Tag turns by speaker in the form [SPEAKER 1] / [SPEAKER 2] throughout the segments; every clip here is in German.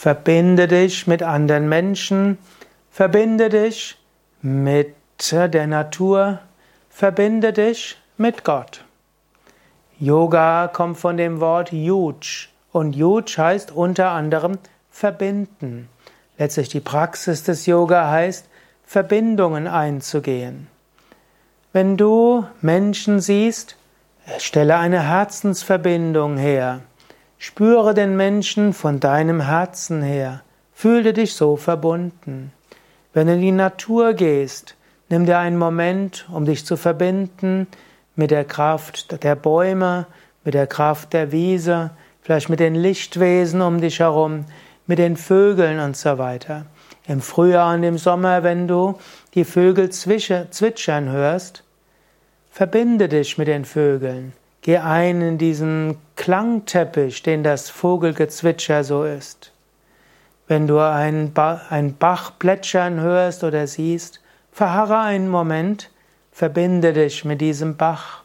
[SPEAKER 1] Verbinde dich mit anderen Menschen, verbinde dich mit der Natur, verbinde dich mit Gott. Yoga kommt von dem Wort Yuj und Yuj heißt unter anderem verbinden. Letztlich die Praxis des Yoga heißt, Verbindungen einzugehen. Wenn du Menschen siehst, stelle eine Herzensverbindung her. Spüre den Menschen von deinem Herzen her. Fühle dich so verbunden. Wenn du in die Natur gehst, nimm dir einen Moment, um dich zu verbinden mit der Kraft der Bäume, mit der Kraft der Wiese, vielleicht mit den Lichtwesen um dich herum, mit den Vögeln und so weiter. Im Frühjahr und im Sommer, wenn du die Vögel zwitschern hörst, verbinde dich mit den Vögeln. Geh ein in diesen Klangteppich, den das Vogelgezwitscher so ist. Wenn du einen, Bach plätschern hörst oder siehst, verharre einen Moment Verbinde dich mit diesem Bach.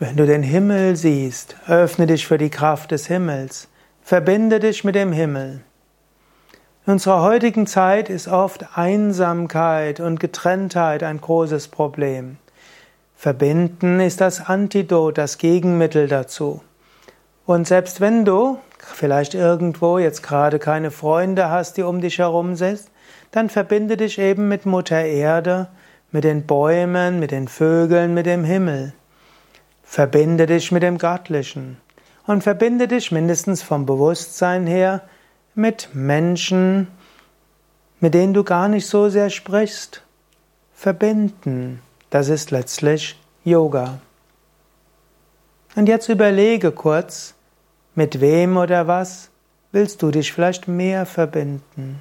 [SPEAKER 1] Wenn du den Himmel siehst, öffne dich für die Kraft des Himmels. Verbinde dich mit dem Himmel. In unserer heutigen Zeit ist oft Einsamkeit und Getrenntheit ein großes Problem. Verbinden ist das Antidot, das Gegenmittel dazu. Und selbst wenn du vielleicht irgendwo jetzt gerade keine Freunde hast, die um dich herum sind, dann verbinde dich eben mit Mutter Erde, mit den Bäumen, mit den Vögeln, mit dem Himmel. Verbinde dich mit dem Göttlichen und verbinde dich mindestens vom Bewusstsein her mit Menschen, mit denen du gar nicht so sehr sprichst. Verbinden, das ist letztlich Yoga. Und jetzt überlege kurz, mit wem oder was willst du dich vielleicht mehr verbinden?